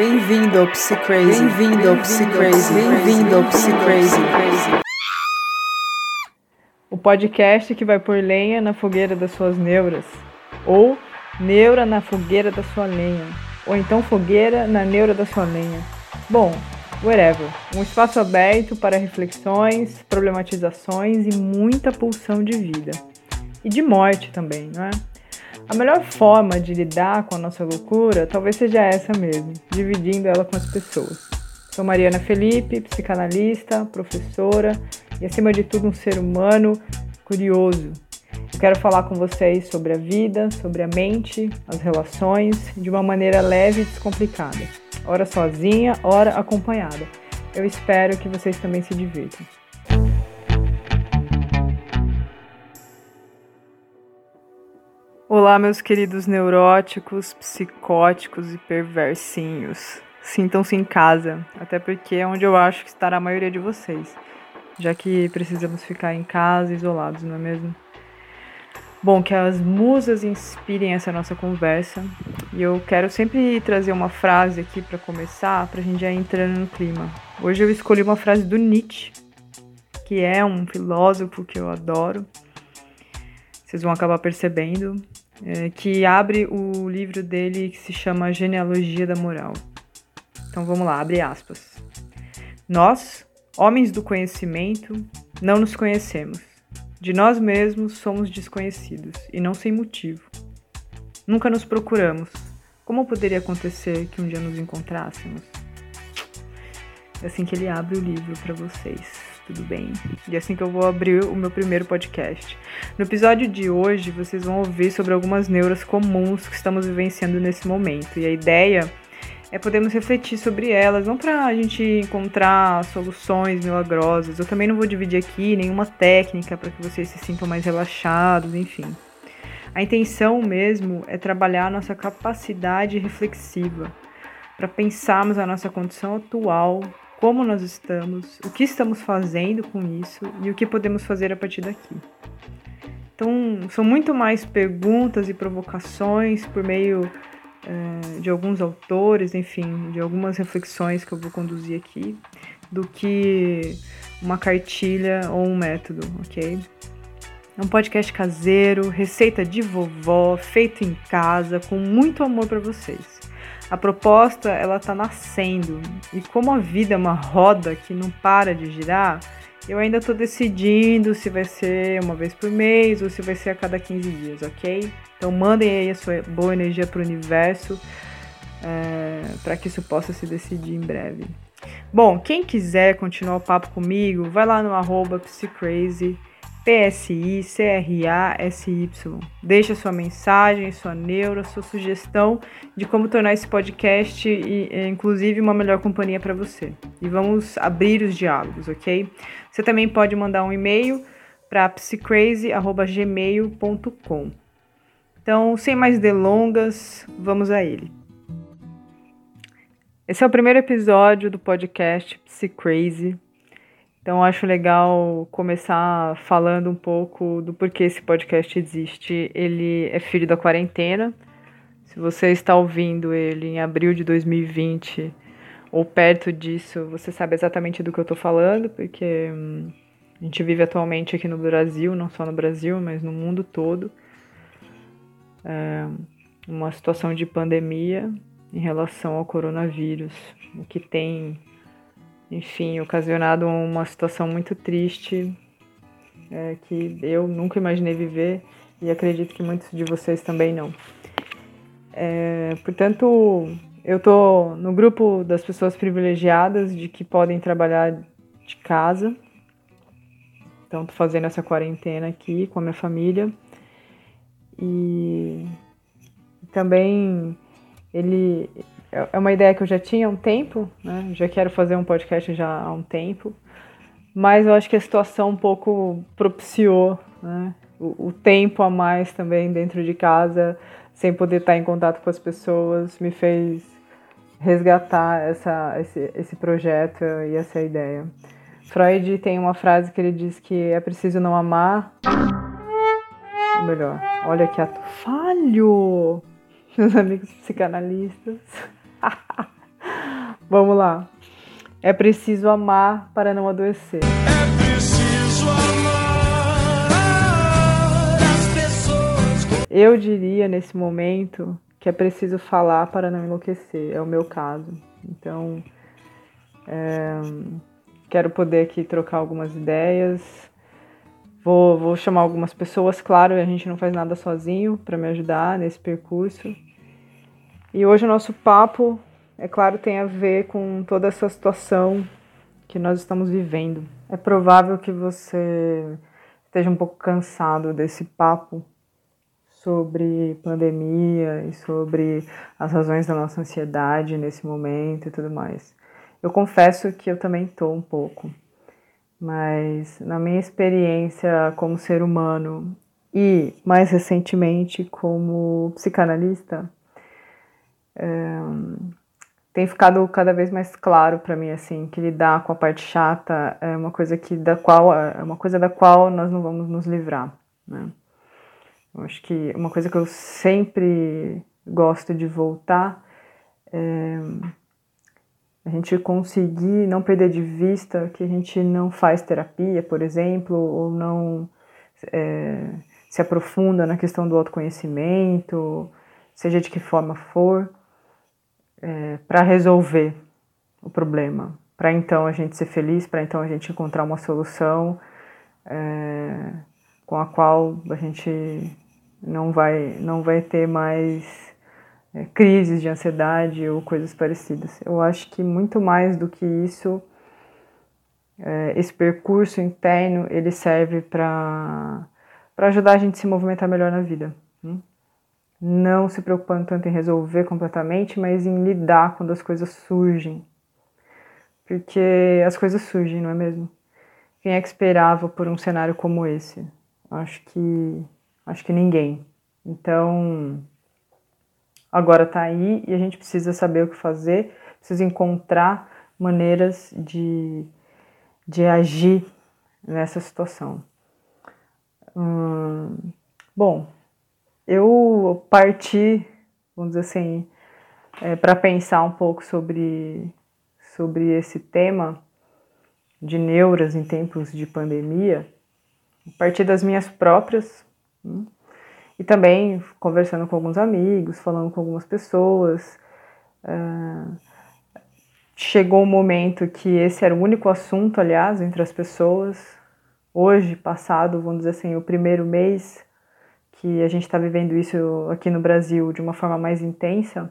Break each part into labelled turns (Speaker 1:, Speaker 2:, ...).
Speaker 1: Bem-vindo ao Psycrazy. Bem-vindo ao Psycrazy. Bem-vindo ao Psycrazy.
Speaker 2: O podcast que vai pôr lenha na fogueira das suas neuras. Ou neura na fogueira da sua lenha. Ou então fogueira na neura da sua lenha. Bom, whatever. Um espaço aberto para reflexões, problematizações e muita pulsão de vida. E de morte também, não é? A melhor forma de lidar com a nossa loucura talvez seja essa mesmo, dividindo ela com as pessoas. Sou Mariana Felipe, psicanalista, professora e, acima de tudo, um ser humano curioso. Eu quero falar com vocês sobre a vida, sobre a mente, as relações, de uma maneira leve e descomplicada. Ora sozinha, ora acompanhada. Eu espero que vocês também se divirtam. Olá, meus queridos neuróticos, psicóticos e perversinhos. Sintam-se em casa, até porque é onde eu acho que estará a maioria de vocês, já que precisamos ficar em casa, isolados, não é mesmo? Bom, que as musas inspirem essa nossa conversa. E eu quero sempre trazer uma frase aqui para começar, para a gente já entrando no clima. Hoje eu escolhi uma frase do Nietzsche, que é um filósofo que eu adoro. Vocês vão acabar percebendo é, que abre o livro dele que se chama Genealogia da Moral. Então vamos lá, abre aspas. Nós, homens do conhecimento, não nos conhecemos. De nós mesmos somos desconhecidos, e não sem motivo. Nunca nos procuramos. Como poderia acontecer que um dia nos encontrássemos? É assim que ele abre o livro para vocês tudo bem? E é assim que eu vou abrir o meu primeiro podcast. No episódio de hoje, vocês vão ouvir sobre algumas neuras comuns que estamos vivenciando nesse momento. E a ideia é podermos refletir sobre elas, não para a gente encontrar soluções milagrosas. Eu também não vou dividir aqui nenhuma técnica para que vocês se sintam mais relaxados, enfim. A intenção mesmo é trabalhar a nossa capacidade reflexiva para pensarmos a nossa condição atual como nós estamos, o que estamos fazendo com isso e o que podemos fazer a partir daqui. Então, são muito mais perguntas e provocações por meio é, de alguns autores, enfim, de algumas reflexões que eu vou conduzir aqui, do que uma cartilha ou um método, ok? É um podcast caseiro, receita de vovó, feito em casa, com muito amor para vocês. A proposta ela tá nascendo e como a vida é uma roda que não para de girar, eu ainda estou decidindo se vai ser uma vez por mês ou se vai ser a cada 15 dias, ok? Então mandem aí a sua boa energia para o universo é, para que isso possa se decidir em breve. Bom, quem quiser continuar o papo comigo, vai lá no arroba psycrazy PSI, CRA-SY. Deixa sua mensagem, sua neura, sua sugestão de como tornar esse podcast, e, inclusive, uma melhor companhia para você. E vamos abrir os diálogos, ok? Você também pode mandar um e-mail para psycrazy.gmail.com. Então, sem mais delongas, vamos a ele. Esse é o primeiro episódio do podcast Psycrazy. Então acho legal começar falando um pouco do porquê esse podcast existe. Ele é filho da quarentena. Se você está ouvindo ele em abril de 2020 ou perto disso, você sabe exatamente do que eu estou falando, porque hum, a gente vive atualmente aqui no Brasil, não só no Brasil, mas no mundo todo, é uma situação de pandemia em relação ao coronavírus, o que tem enfim, ocasionado uma situação muito triste é, que eu nunca imaginei viver e acredito que muitos de vocês também não. É, portanto, eu estou no grupo das pessoas privilegiadas de que podem trabalhar de casa. Então, estou fazendo essa quarentena aqui com a minha família. E também ele é, é uma ideia que eu já tinha há um tempo, né? Já quero fazer um podcast já há um tempo, mas eu acho que a situação um pouco propiciou, né? O, o tempo a mais também dentro de casa, sem poder estar em contato com as pessoas, me fez resgatar essa, esse, esse projeto e essa ideia. Freud tem uma frase que ele diz que é preciso não amar. Ou melhor, olha que ato falho, meus amigos psicanalistas. Vamos lá. É preciso amar para não adoecer.
Speaker 1: É preciso amar as pessoas.
Speaker 2: Eu diria nesse momento que é preciso falar para não enlouquecer. É o meu caso. Então, é, quero poder aqui trocar algumas ideias. Vou, vou chamar algumas pessoas, claro, a gente não faz nada sozinho para me ajudar nesse percurso. E hoje o nosso papo é claro, tem a ver com toda essa situação que nós estamos vivendo. É provável que você esteja um pouco cansado desse papo sobre pandemia e sobre as razões da nossa ansiedade nesse momento e tudo mais. Eu confesso que eu também estou um pouco, mas na minha experiência como ser humano e mais recentemente como psicanalista, tem ficado cada vez mais claro para mim assim que lidar com a parte chata é uma coisa que da qual é uma coisa da qual nós não vamos nos livrar, né? Eu acho que uma coisa que eu sempre gosto de voltar é a gente conseguir não perder de vista que a gente não faz terapia, por exemplo, ou não é, se aprofunda na questão do autoconhecimento, seja de que forma for é, para resolver o problema, para então a gente ser feliz, para então a gente encontrar uma solução é, com a qual a gente não vai, não vai ter mais é, crises de ansiedade ou coisas parecidas. Eu acho que muito mais do que isso, é, esse percurso interno ele serve para ajudar a gente a se movimentar melhor na vida. Hum? Não se preocupando tanto em resolver completamente, mas em lidar quando as coisas surgem. Porque as coisas surgem, não é mesmo? Quem é que esperava por um cenário como esse? Acho que acho que ninguém. Então, agora está aí e a gente precisa saber o que fazer, precisa encontrar maneiras de, de agir nessa situação. Hum, bom, eu parti, vamos dizer assim, é, para pensar um pouco sobre, sobre esse tema de neuras em tempos de pandemia, a partir das minhas próprias, hum, e também conversando com alguns amigos, falando com algumas pessoas. Uh, chegou um momento que esse era o único assunto, aliás, entre as pessoas. Hoje, passado, vamos dizer assim, o primeiro mês que a gente está vivendo isso aqui no Brasil de uma forma mais intensa,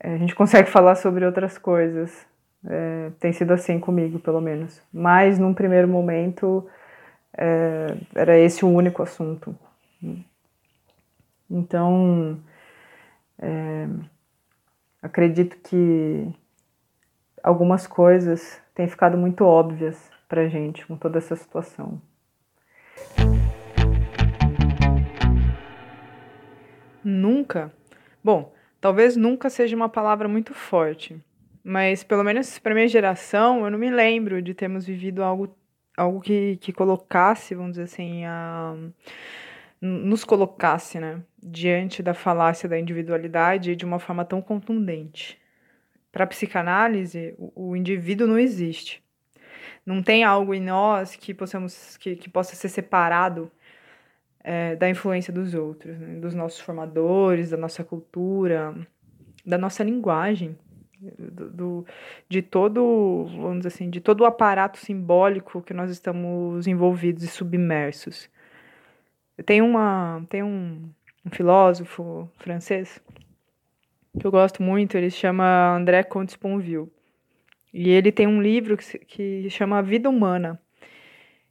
Speaker 2: é, a gente consegue falar sobre outras coisas. É, tem sido assim comigo, pelo menos. Mas, num primeiro momento, é, era esse o único assunto. Então, é, acredito que algumas coisas têm ficado muito óbvias para gente com toda essa situação.
Speaker 3: Nunca? Bom, talvez nunca seja uma palavra muito forte, mas pelo menos para minha geração, eu não me lembro de termos vivido algo, algo que, que colocasse, vamos dizer assim, a, nos colocasse, né, diante da falácia da individualidade de uma forma tão contundente. Para a psicanálise, o, o indivíduo não existe. Não tem algo em nós que possamos que, que possa ser separado é, da influência dos outros, né? dos nossos formadores, da nossa cultura, da nossa linguagem, do, do, de todo, vamos dizer assim, de todo o aparato simbólico que nós estamos envolvidos e submersos. Tem uma, tem um, um filósofo francês que eu gosto muito, ele se chama André Comte-Sponville. E ele tem um livro que, que chama Vida Humana.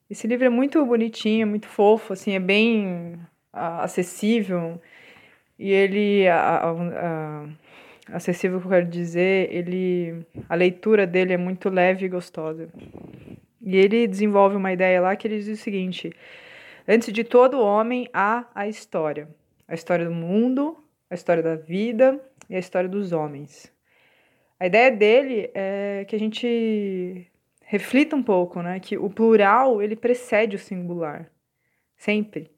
Speaker 3: Esse livro é muito bonitinho, muito fofo, assim, é bem uh, acessível. E ele, acessível que eu quero dizer, ele, a leitura dele é muito leve e gostosa. E ele desenvolve uma ideia lá que ele diz o seguinte: antes de todo homem há a história, a história do mundo, a história da vida e a história dos homens. A ideia dele é que a gente reflita um pouco, né, que o plural ele precede o singular, sempre.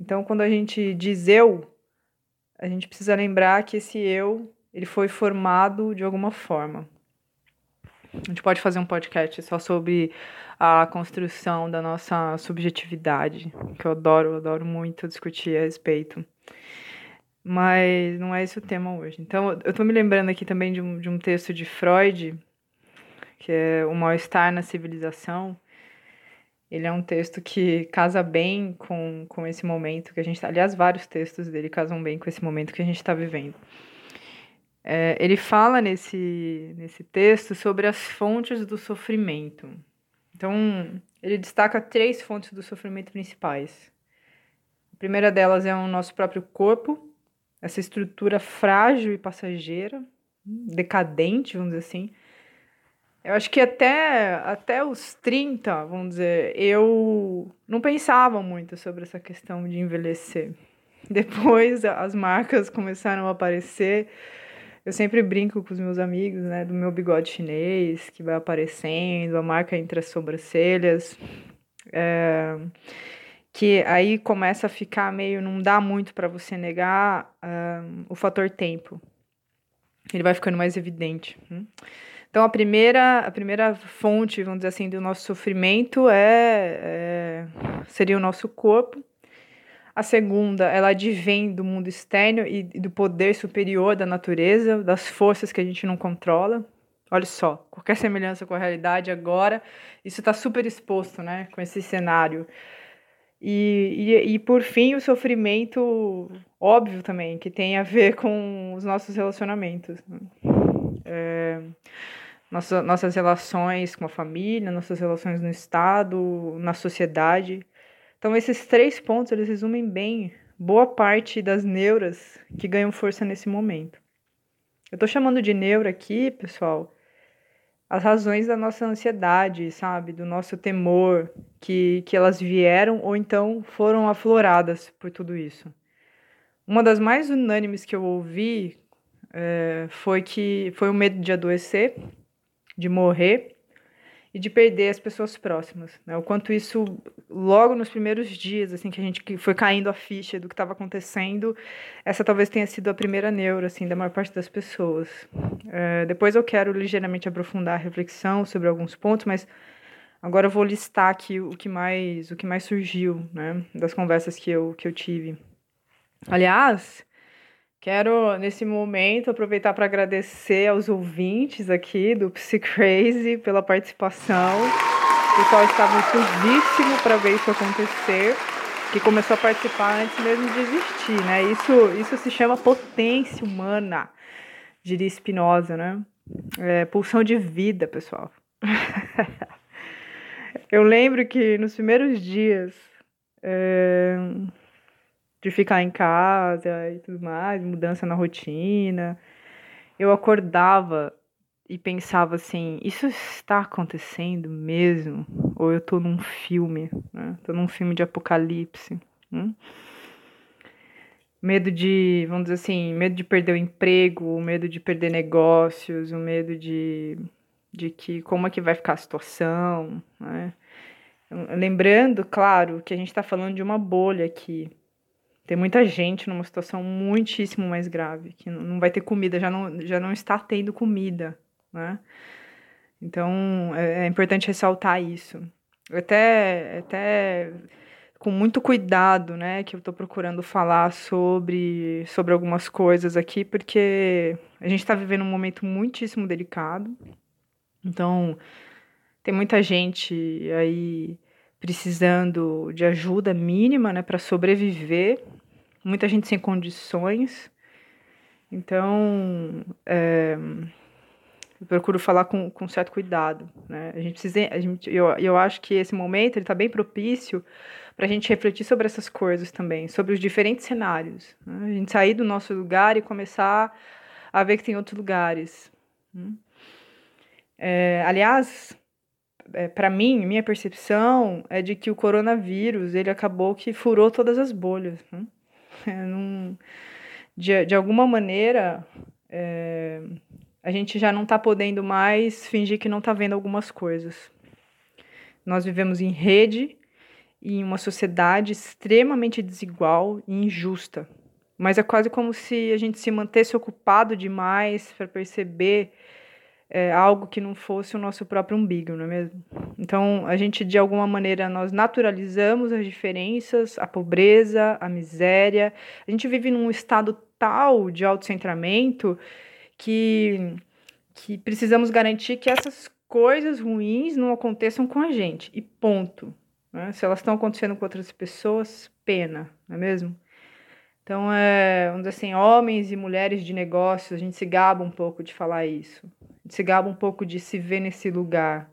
Speaker 3: Então, quando a gente diz eu, a gente precisa lembrar que esse eu ele foi formado de alguma forma.
Speaker 2: A gente pode fazer um podcast só sobre a construção da nossa subjetividade, que eu adoro, adoro muito discutir a respeito. Mas não é esse o tema hoje. Então, eu tô me lembrando aqui também de um, de um texto de Freud, que é O Mal-Estar na Civilização. Ele é um texto que casa bem com, com esse momento que a gente está. Aliás, vários textos dele casam bem com esse momento que a gente está vivendo. É, ele fala nesse, nesse texto sobre as fontes do sofrimento. Então, ele destaca três fontes do sofrimento principais. A primeira delas é o nosso próprio corpo, essa estrutura frágil e passageira, decadente, vamos dizer assim. Eu acho que até, até os 30, vamos dizer, eu não pensava muito sobre essa questão de envelhecer. Depois as marcas começaram a aparecer. Eu sempre brinco com os meus amigos, né, do meu bigode chinês, que vai aparecendo, a marca entre as sobrancelhas. É que aí começa a ficar meio, não dá muito para você negar um, o fator tempo. Ele vai ficando mais evidente. Hum? Então a primeira, a primeira fonte, vamos dizer assim, do nosso sofrimento é, é seria o nosso corpo. A segunda, ela advém do mundo externo e do poder superior da natureza, das forças que a gente não controla. Olha só, qualquer semelhança com a realidade agora, isso está super exposto, né, com esse cenário. E, e, e, por fim, o sofrimento óbvio também, que tem a ver com os nossos relacionamentos. É, nossa, nossas relações com a família, nossas relações no Estado, na sociedade. Então, esses três pontos, eles resumem bem boa parte das neuras que ganham força nesse momento. Eu estou chamando de neura aqui, pessoal, as razões da nossa ansiedade, sabe? Do nosso temor, que, que elas vieram ou então foram afloradas por tudo isso. Uma das mais unânimes que eu ouvi é, foi que foi o medo de adoecer, de morrer e de perder as pessoas próximas. Né? O quanto isso, logo nos primeiros dias, assim, que a gente foi caindo a ficha do que estava acontecendo, essa talvez tenha sido a primeira neura, assim, da maior parte das pessoas. É, depois eu quero ligeiramente aprofundar a reflexão sobre alguns pontos, mas agora eu vou listar aqui o que mais, o que mais surgiu, né, das conversas que eu, que eu tive. Aliás, Quero, nesse momento, aproveitar para agradecer aos ouvintes aqui do Psycrazy pela participação. O pessoal estava ansiosíssimo para ver isso acontecer, que começou a participar antes mesmo de existir, né? Isso, isso se chama potência humana, diria Spinoza, né? É, pulsão de vida, pessoal. Eu lembro que nos primeiros dias... É de ficar em casa e tudo mais, mudança na rotina. Eu acordava e pensava assim: isso está acontecendo mesmo? Ou eu tô num filme, né? Tô num filme de apocalipse. Hum? Medo de, vamos dizer assim, medo de perder o emprego, o medo de perder negócios, o medo de, de que como é que vai ficar a situação, né? Lembrando, claro, que a gente está falando de uma bolha aqui, tem muita gente numa situação muitíssimo mais grave, que não vai ter comida, já não, já não está tendo comida, né? Então, é, é importante ressaltar isso. Até, até com muito cuidado, né, que eu estou procurando falar sobre, sobre algumas coisas aqui, porque a gente está vivendo um momento muitíssimo delicado. Então, tem muita gente aí precisando de ajuda mínima, né, para sobreviver muita gente sem condições. Então, é, eu procuro falar com, com certo cuidado. Né? A gente precisa, a gente, eu, eu acho que esse momento está bem propício para a gente refletir sobre essas coisas também, sobre os diferentes cenários. Né? A gente sair do nosso lugar e começar a ver que tem outros lugares. Né? É, aliás, é, para mim, minha percepção é de que o coronavírus ele acabou que furou todas as bolhas. Né? Não, de, de alguma maneira, é, a gente já não está podendo mais fingir que não está vendo algumas coisas. Nós vivemos em rede e em uma sociedade extremamente desigual e injusta. Mas é quase como se a gente se mantesse ocupado demais para perceber é, algo que não fosse o nosso próprio umbigo, não é mesmo? Então, a gente, de alguma maneira, nós naturalizamos as diferenças, a pobreza, a miséria. A gente vive num estado tal de autocentramento que, que precisamos garantir que essas coisas ruins não aconteçam com a gente, e ponto. Né? Se elas estão acontecendo com outras pessoas, pena, não é mesmo? Então, é, vamos dizer assim, homens e mulheres de negócios, a gente se gaba um pouco de falar isso. Se gaba um pouco de se ver nesse lugar,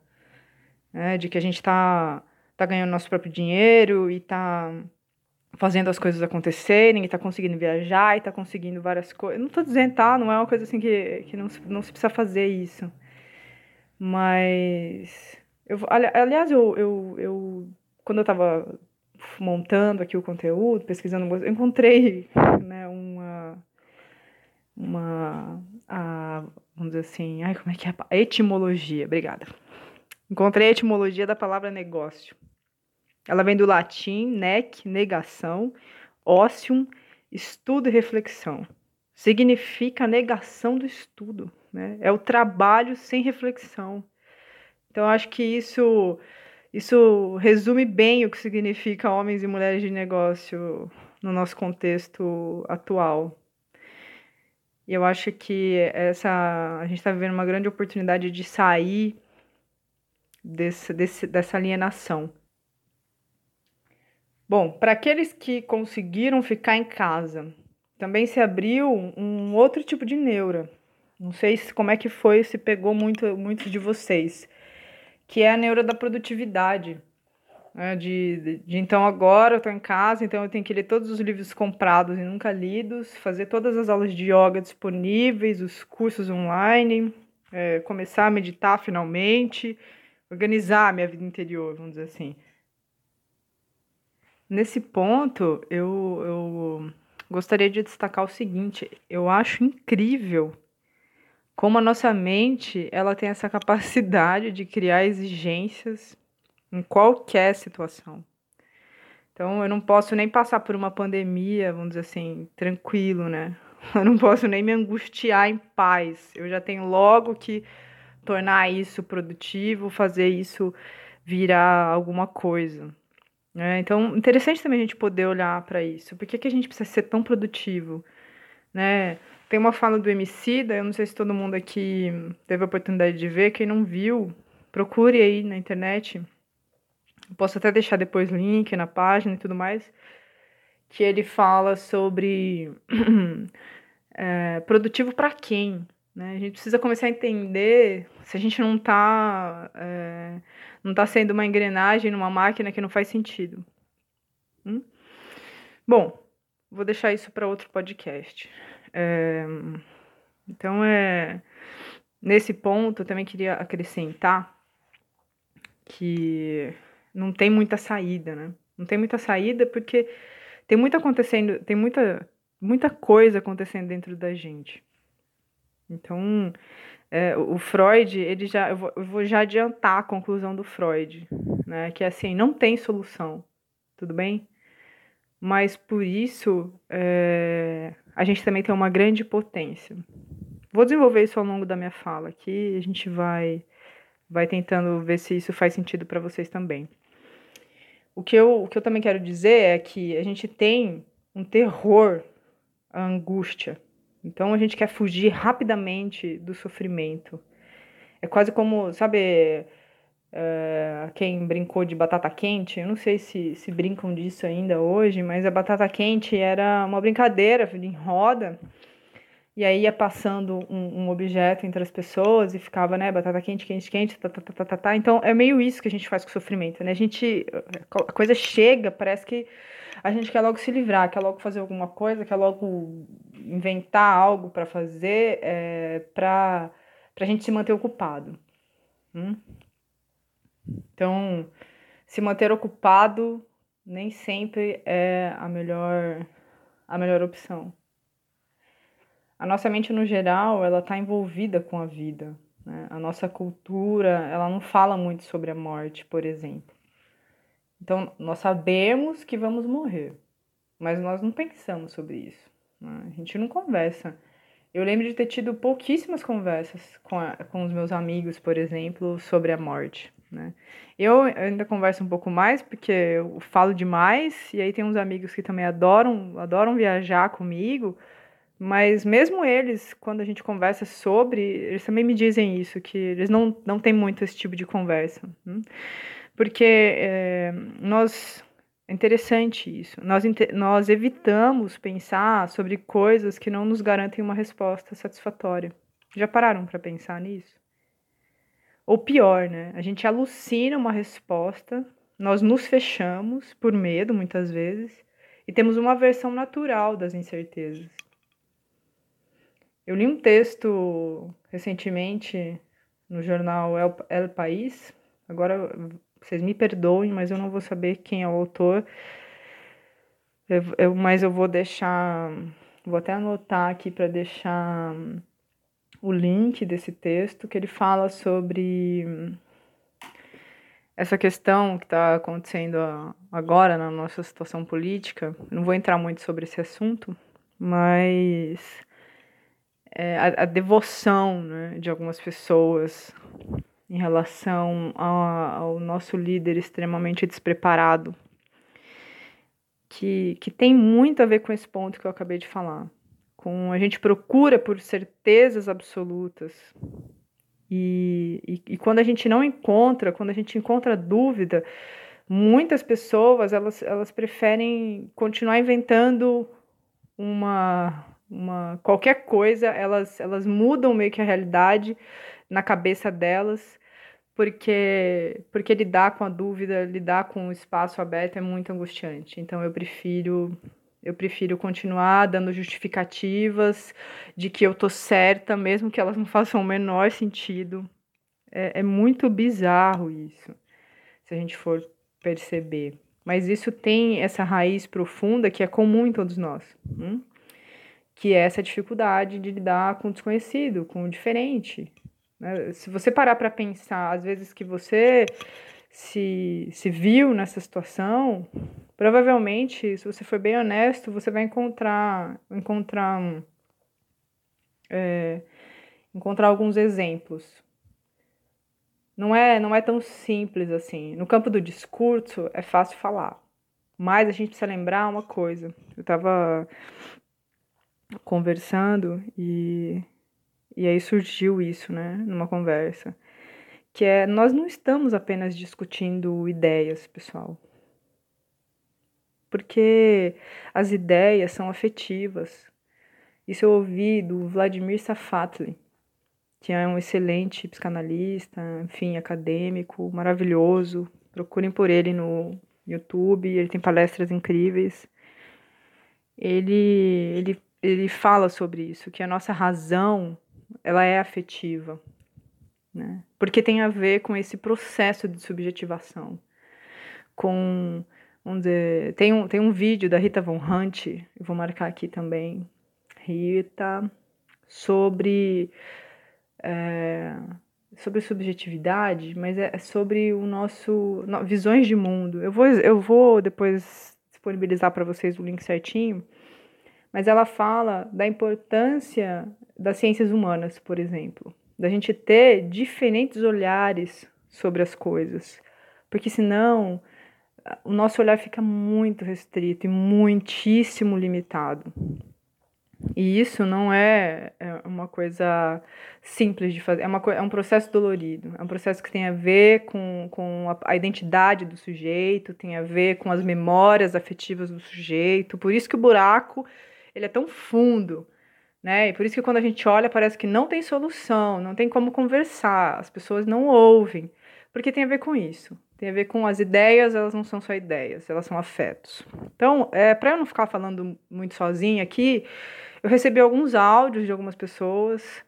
Speaker 2: né? de que a gente está tá ganhando nosso próprio dinheiro e está fazendo as coisas acontecerem, e está conseguindo viajar, e está conseguindo várias coisas. Não estou dizendo, tá? Não é uma coisa assim que, que não, se, não se precisa fazer isso. Mas. Eu, aliás, eu, eu, eu quando eu estava montando aqui o conteúdo, pesquisando, eu encontrei né, uma, uma a, vamos dizer assim, ai, como é que é? A etimologia, obrigada. Encontrei a etimologia da palavra negócio. Ela vem do latim nec, negação, ócium, estudo e reflexão. Significa negação do estudo, né? É o trabalho sem reflexão. Então, acho que isso isso resume bem o que significa homens e mulheres de negócio no nosso contexto atual. E eu acho que essa a gente está vivendo uma grande oportunidade de sair desse, desse, dessa alienação. Bom, para aqueles que conseguiram ficar em casa, também se abriu um outro tipo de neura. Não sei se, como é que foi, se pegou muito, muito de vocês que é a neura da produtividade. Né? De, de, de, então agora eu estou em casa, então eu tenho que ler todos os livros comprados e nunca lidos, fazer todas as aulas de yoga disponíveis, os cursos online, é, começar a meditar finalmente, organizar a minha vida interior, vamos dizer assim. Nesse ponto, eu, eu gostaria de destacar o seguinte: eu acho incrível como a nossa mente ela tem essa capacidade de criar exigências em qualquer situação. Então eu não posso nem passar por uma pandemia, vamos dizer assim, tranquilo, né? Eu não posso nem me angustiar em paz. Eu já tenho logo que tornar isso produtivo, fazer isso virar alguma coisa. Né? Então, interessante também a gente poder olhar para isso. Por que, que a gente precisa ser tão produtivo? Né? Tem uma fala do Emicida, eu não sei se todo mundo aqui teve a oportunidade de ver, quem não viu, procure aí na internet. Posso até deixar depois link na página e tudo mais, que ele fala sobre é, produtivo para quem, né? A gente precisa começar a entender se a gente não está é, não tá sendo uma engrenagem numa máquina que não faz sentido. Hum? Bom, vou deixar isso para outro podcast. É, então, é, nesse ponto, eu também queria acrescentar que não tem muita saída, né? Não tem muita saída porque tem muito acontecendo, tem muita, muita coisa acontecendo dentro da gente. Então, é, o Freud, ele já, eu vou, eu vou, já adiantar a conclusão do Freud, né? Que é assim, não tem solução, tudo bem? Mas por isso, é, a gente também tem uma grande potência. Vou desenvolver isso ao longo da minha fala aqui, a gente vai vai tentando ver se isso faz sentido para vocês também. O que, eu, o que eu também quero dizer é que a gente tem um terror à angústia. Então a gente quer fugir rapidamente do sofrimento. É quase como, sabe, Uh, quem brincou de batata quente, eu não sei se, se brincam disso ainda hoje, mas a batata quente era uma brincadeira em roda, e aí ia passando um, um, objeto entre as pessoas e ficava, né, batata quente, quente, quente, tá, tá, tá, tá, tá, tá. Então é meio isso que a gente faz com o sofrimento, né? A gente, a coisa chega, parece que a gente quer logo se livrar, quer logo fazer alguma coisa, quer logo inventar algo para fazer, é, para a gente se manter ocupado. Hum? Então, se manter ocupado nem sempre é a melhor a melhor opção. A nossa mente no geral, ela está envolvida com a vida. Né? A nossa cultura, ela não fala muito sobre a morte, por exemplo. Então, nós sabemos que vamos morrer, mas nós não pensamos sobre isso. Né? A gente não conversa Eu lembro de ter tido pouquíssimas conversas com, a, com os meus amigos, por exemplo, sobre a morte. Né? Eu ainda converso um pouco mais porque eu falo demais e aí tem uns amigos que também adoram, adoram viajar comigo, mas mesmo eles, quando a gente conversa sobre, eles também me dizem isso, que eles não, não têm muito esse tipo de conversa. Né? Porque é, nós. É interessante isso. Nós, nós evitamos pensar sobre coisas que não nos garantem uma resposta satisfatória. Já pararam para pensar nisso? Ou pior, né? A gente alucina uma resposta, nós nos fechamos por medo, muitas vezes, e temos uma versão natural das incertezas. Eu li um texto recentemente no jornal El, El País, agora vocês me perdoem, mas eu não vou saber quem é o autor, eu, eu mas eu vou deixar, vou até anotar aqui para deixar o link desse texto, que ele fala sobre essa questão que está acontecendo agora na nossa situação política. Não vou entrar muito sobre esse assunto, mas é, a, a, devoção né, de algumas pessoas em relação ao nosso líder extremamente despreparado, que, que tem muito a ver com esse ponto que eu acabei de falar. Com a gente procura por certezas absolutas. E, e, e quando a gente não encontra, quando a gente encontra dúvida, muitas pessoas elas, elas preferem continuar inventando uma, uma qualquer coisa, elas, elas mudam meio que a realidade na cabeça delas, porque porque lidar com a dúvida, lidar com o espaço aberto é muito angustiante. Então eu prefiro eu prefiro continuar dando justificativas de que eu tô certa, mesmo que elas não façam o menor sentido. É, é muito bizarro isso, se a gente for perceber. Mas isso tem essa raiz profunda que é comum em todos nós. Hum? Que é essa dificuldade de lidar com o desconhecido, com o diferente, né? Se você parar para pensar, às vezes que você se, se viu nessa situação, provavelmente, se você for bem honesto, você vai encontrar encontrar é, encontrar alguns exemplos. Não é não é tão simples assim. No campo do discurso é fácil falar, mas a gente precisa lembrar uma coisa. Eu estava conversando e e aí surgiu isso, né, numa conversa, que é nós não estamos apenas discutindo ideias, pessoal. Porque as ideias são afetivas. Isso eu ouvi do Vladimir Safatli, que é um excelente psicanalista, enfim, acadêmico, maravilhoso. Procurem por ele no YouTube, ele tem palestras incríveis. Ele, ele, ele fala sobre isso, que a nossa razão ela é afetiva, né? Porque tem a ver com esse processo de subjetivação, com vamos dizer, tem um tem um vídeo da Rita Von Hunt, eu vou marcar aqui também, Rita, sobre é, sobre subjetividade, mas é sobre o nosso no, visões de mundo. Eu vou eu vou depois disponibilizar para vocês o link certinho mas ela fala da importância das ciências humanas, por exemplo, da gente ter diferentes olhares sobre as coisas, porque senão o nosso olhar fica muito restrito e muitíssimo limitado. E isso não é, é uma coisa simples de fazer, é, uma, é um processo dolorido, é um processo que tem a ver com, com a, a identidade do sujeito, tem a ver com as memórias afetivas do sujeito, por isso que o buraco ele é tão fundo, né? E por isso que quando a gente olha parece que não tem solução, não tem como conversar, as pessoas não ouvem, porque tem a ver com isso. Tem a ver com as ideias, elas não são só ideias, elas são afetos. Então, é, para eu não ficar falando muito sozinha aqui, eu recebi alguns áudios de algumas pessoas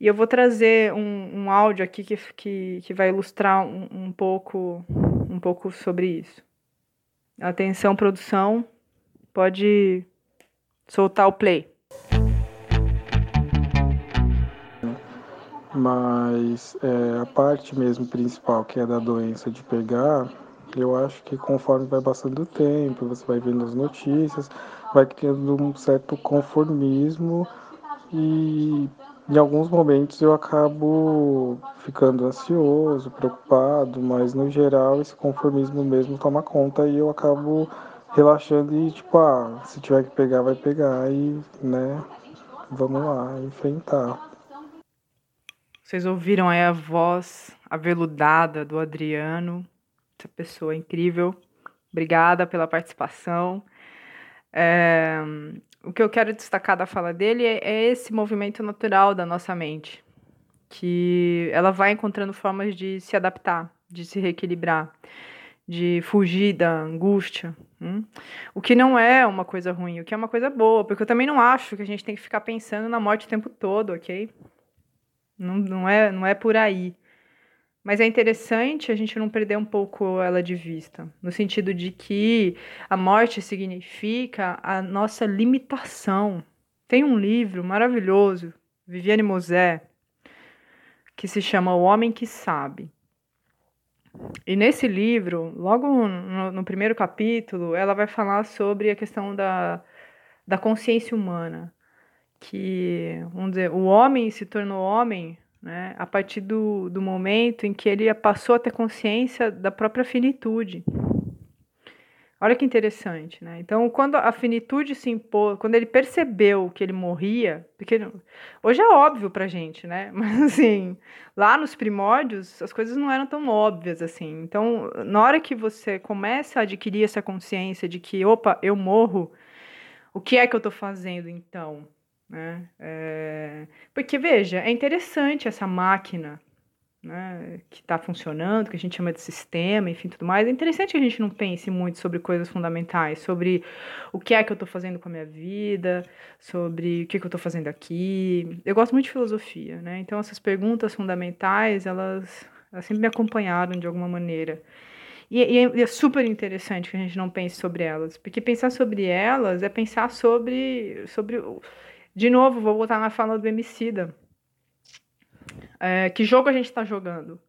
Speaker 2: e eu vou trazer um, um áudio aqui que, que, que vai ilustrar um, um, pouco, um pouco sobre isso. Atenção, produção, pode soltar o play.
Speaker 4: Mas é, a parte mesmo principal, que é da doença de pegar, eu acho que conforme vai passando o tempo, você vai vendo as notícias, vai criando um certo conformismo e em alguns momentos eu acabo ficando ansioso, preocupado, mas no geral esse conformismo mesmo toma conta e eu acabo relaxando e tipo, ah, se tiver que pegar, vai pegar e, né, vamos lá, enfrentar.
Speaker 2: Vocês ouviram aí a voz aveludada do Adriano, essa pessoa incrível. Obrigada pela participação. É, o que eu quero destacar da fala dele é, é esse movimento natural da nossa mente, que ela vai encontrando formas de se adaptar, de se reequilibrar, de fugir da angústia. Hum? O que não é uma coisa ruim, o que é uma coisa boa, porque eu também não acho que a gente tem que ficar pensando na morte o tempo todo, ok? Não, não, é, não é por aí. Mas é interessante a gente não perder um pouco ela de vista, no sentido de que a morte significa a nossa limitação. Tem um livro maravilhoso, Viviane Mosé, que se chama O Homem que Sabe. E nesse livro, logo no, no primeiro capítulo, ela vai falar sobre a questão da, da consciência humana. Que, vamos dizer, o homem se tornou homem né, a partir do, do momento em que ele passou a ter consciência da própria finitude. Olha que interessante, né? Então, quando a finitude se impôs, quando ele percebeu que ele morria, porque hoje é óbvio pra gente, né? Mas assim, lá nos primórdios, as coisas não eram tão óbvias assim. Então, na hora que você começa a adquirir essa consciência de que, opa, eu morro, o que é que eu tô fazendo então? Né? É... Porque, veja, é interessante essa máquina né, que está funcionando, que a gente chama de sistema, enfim, tudo mais. É interessante que a gente não pense muito sobre coisas fundamentais, sobre o que é que eu estou fazendo com a minha vida, sobre o que, que eu estou fazendo aqui. Eu gosto muito de filosofia, né? Então, essas perguntas fundamentais, elas, elas sempre me acompanharam de alguma maneira. E, e, é, é super interessante que a gente não pense sobre elas, porque pensar sobre elas é pensar sobre, sobre de novo, vou voltar na fala do Emicida. É, que jogo a gente está jogando?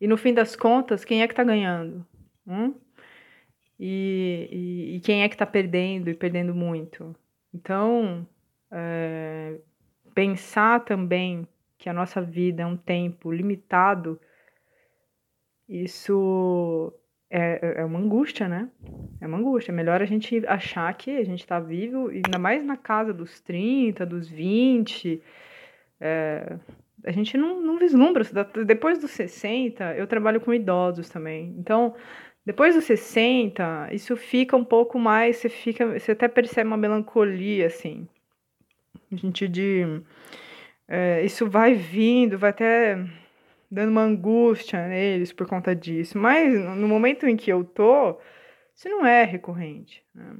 Speaker 2: E no fim das contas, quem é que está ganhando? Hum? E, e, e, quem é que está perdendo e perdendo muito? Então, é, pensar também que a nossa vida é um tempo limitado, isso é, é uma angústia, né? É uma angústia. É melhor a gente achar que a gente está vivo, ainda mais na casa dos 30, dos 20. É, a gente não, não vislumbra. Depois dos 60, eu trabalho com idosos também. Então, depois dos 60, isso fica um pouco mais. Você, fica, você até percebe uma melancolia, assim. A gente de. É, isso vai vindo, vai até dando uma angústia neles por conta disso. Mas no momento em que eu tô, isso não é recorrente. Né?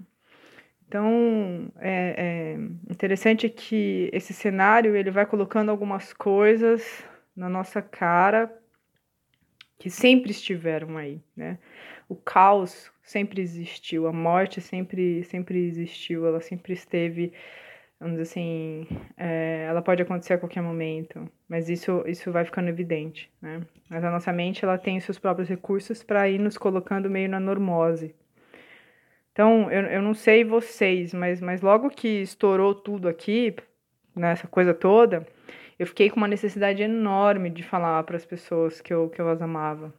Speaker 2: Então, é, é, interessante que esse cenário ele vai colocando algumas coisas na nossa cara que sempre estiveram aí, né? O caos sempre existiu, a morte sempre, sempre existiu, ela sempre esteve vamos dizer assim, é, ela pode acontecer a qualquer momento, mas isso, isso vai ficando evidente, né? Mas a nossa mente, ela tem os seus próprios recursos para ir nos colocando meio na normose. Então, eu, eu não sei vocês, mas, mas logo que estourou tudo aqui, nessa né, coisa toda, eu fiquei com uma necessidade enorme de falar para as pessoas que eu, que eu as amava,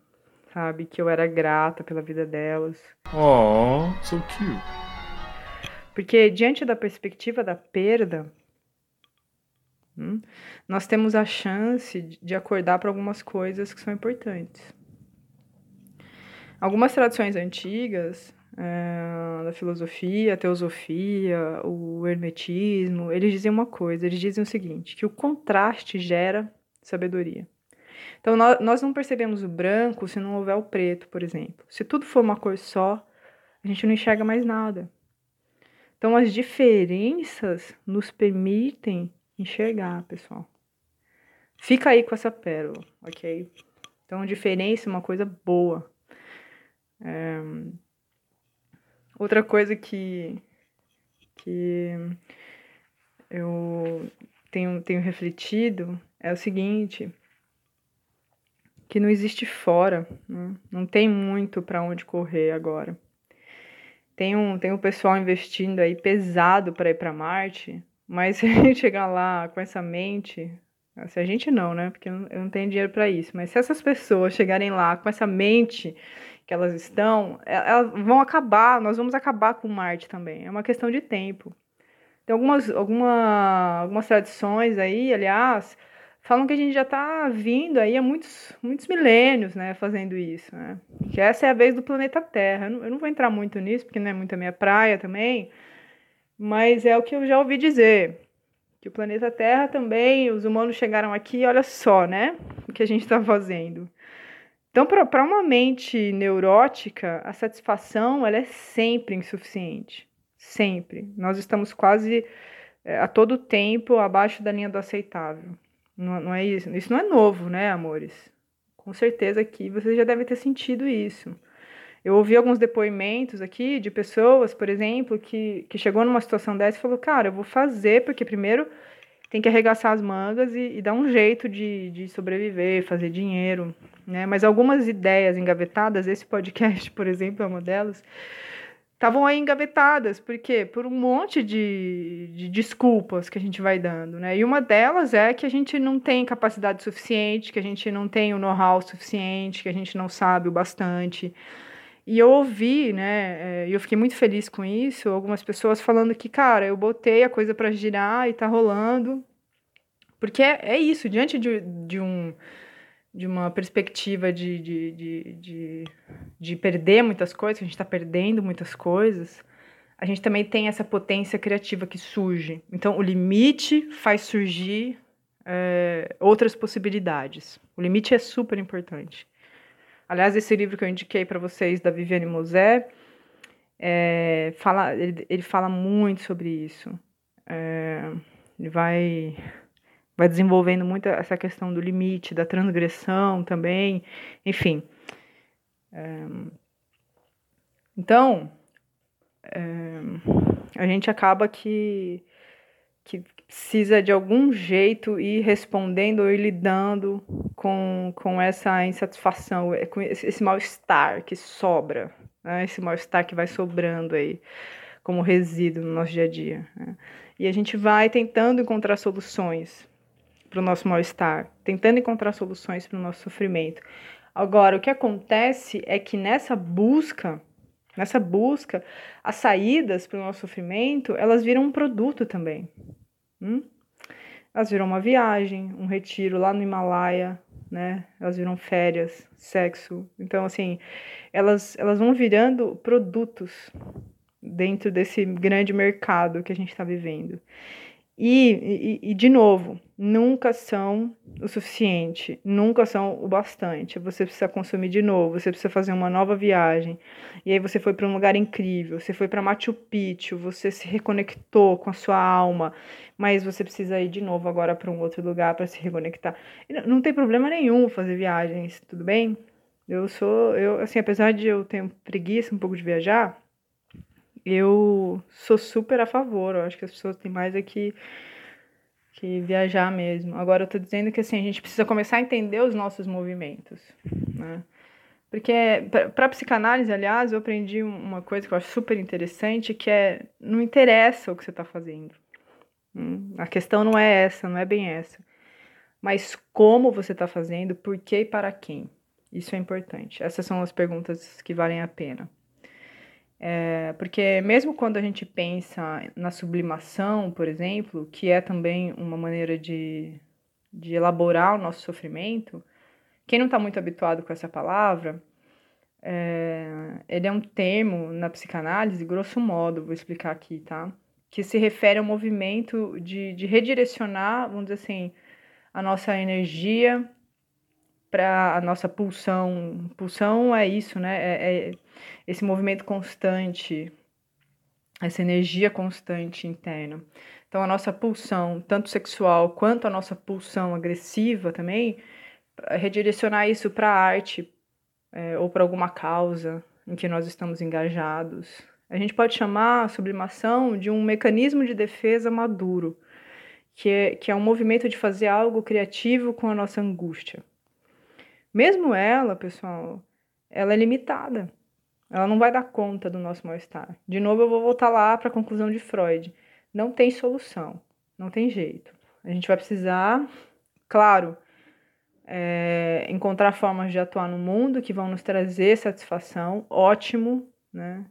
Speaker 2: sabe? Que eu era grata pela vida delas.
Speaker 5: Oh, so cute.
Speaker 2: Porque diante da perspectiva da perda, hum, nós temos a chance de acordar para algumas coisas que são importantes. Algumas tradições antigas, é, da filosofia, a teosofia, o hermetismo, eles diziam uma coisa, eles dizem o seguinte, que o contraste gera sabedoria. Então, nós, nós não percebemos o branco se não houver o preto, por exemplo. Se tudo for uma cor só, a gente não enxerga mais nada. Então, as diferenças nos permitem enxergar, pessoal. Fica aí com essa pérola, ok? Então, diferença é uma coisa boa. É... Outra coisa que, que eu tenho, tenho refletido é o seguinte, que não existe fora, né? não tem muito para onde correr agora. Tem um, tem um pessoal investindo aí pesado para ir para Marte, Mas se a gente chegar lá com essa mente, se a gente não, né? Porque eu não tenho dinheiro para isso, mas se essas pessoas chegarem lá com essa mente que elas estão, é, elas vão acabar, nós vamos acabar com Marte também. É uma questão de tempo. Tem algumas, alguma, algumas tradições aí, aliás, falam que a gente já está vindo aí há muitos, muitos milênios, né, fazendo isso, né? Que essa é a vez do planeta Terra. Eu não, eu não vou entrar muito nisso, porque não é muito a minha praia também, mas é o que eu já ouvi dizer. Que o planeta Terra também, os humanos chegaram aqui, olha só, né? O que a gente está fazendo. Então, para uma mente neurótica, a satisfação ela é sempre insuficiente. Sempre. Nós estamos quase é, a todo tempo abaixo da linha do aceitável. Não, não é isso. Isso não é novo, né, amores? Com certeza que vocês já devem ter sentido isso. Eu ouvi alguns depoimentos aqui de pessoas, por exemplo, que, que chegou numa situação dessa e falou: Cara, eu vou fazer, porque primeiro tem que arregaçar as mangas e, e dar um jeito de, de sobreviver, fazer dinheiro, né? Mas algumas ideias engavetadas, esse podcast, por exemplo, é uma delas, estavam aí engavetadas, por quê? Por um monte de, de desculpas que a gente vai dando, né? E uma delas é que a gente não tem capacidade suficiente, que a gente não tem o know-how suficiente, que a gente não sabe o bastante. E eu ouvi, né, eh, e eu fiquei muito feliz com isso, algumas pessoas falando que, cara, eu botei a coisa para girar e tá rolando. Porque é, é isso, diante de, de, um, de uma perspectiva de, de, de, de, de perder muitas coisas, a gente está perdendo muitas coisas, a gente também tem essa potência criativa que surge. Então, o limite faz surgir é, outras possibilidades. O limite é super importante. Aliás, esse livro que eu indiquei para vocês, da Viviane Mosé, é, fala, ele, ele, fala muito sobre isso. É, ele vai, vai desenvolvendo muito essa questão do limite, da transgressão também, enfim. É, então, é, a gente acaba que que precisa de algum jeito ir respondendo ou ir lidando com, com essa insatisfação, é, com esse mal-estar que sobra, né? esse mal-estar que vai sobrando aí como resíduo no nosso dia a dia. Né? E a gente vai tentando encontrar soluções para o nosso mal-estar, tentando encontrar soluções para o nosso sofrimento. Agora, o que acontece é que nessa busca, nessa busca, as saídas para o nosso sofrimento, elas viram um produto também. Hum? Elas viram uma viagem, um retiro lá no Himalaia, né? Elas viram férias, sexo. Então, assim, elas, elas vão virando produtos dentro desse grande mercado que a gente está vivendo. E, e, e, de novo, nunca são o suficiente, nunca são o bastante. Você precisa consumir de novo, você precisa fazer uma nova viagem. E aí você foi para um lugar incrível, você foi para Machu Picchu, você se reconectou com a sua alma, mas você precisa ir de novo agora para um outro lugar para se reconectar. Não tem problema nenhum fazer viagens, tudo bem? Eu sou, eu assim, apesar de eu ter preguiça um pouco de viajar, eu sou super a favor. Eu acho que as pessoas têm mais aqui que viajar mesmo. Agora eu tô dizendo que assim, a gente precisa começar a entender os nossos movimentos, né? Porque para psicanálise, aliás, eu aprendi uma coisa que eu acho super interessante, que é não interessa o que você está fazendo. Hum, a questão não é essa, não é bem essa. Mas como você está fazendo, por que e para quem? Isso é importante. Essas são as perguntas que valem a pena. É, porque mesmo quando a gente pensa na sublimação, por exemplo, que é também uma maneira de, de elaborar o nosso sofrimento, quem não está muito habituado com essa palavra, é, ele é um termo na psicanálise, grosso modo, vou explicar aqui, tá? Que se refere ao movimento de, de redirecionar, vamos dizer assim, a nossa energia para a nossa pulsão. Pulsão é isso, né? É, é esse movimento constante, essa energia constante interna. Então, a nossa pulsão, tanto sexual quanto a nossa pulsão agressiva também, redirecionar isso para a arte é, ou para alguma causa em que nós estamos engajados. A gente pode chamar a sublimação de um mecanismo de defesa maduro, que é, que é um movimento de fazer algo criativo com a nossa angústia. Mesmo ela, pessoal, ela é limitada. Ela não vai dar conta do nosso mal-estar. De novo, eu vou voltar lá para a conclusão de Freud. Não tem solução. Não tem jeito. A gente vai precisar, claro, é, encontrar formas de atuar no mundo que vão nos trazer satisfação, ótimo, né?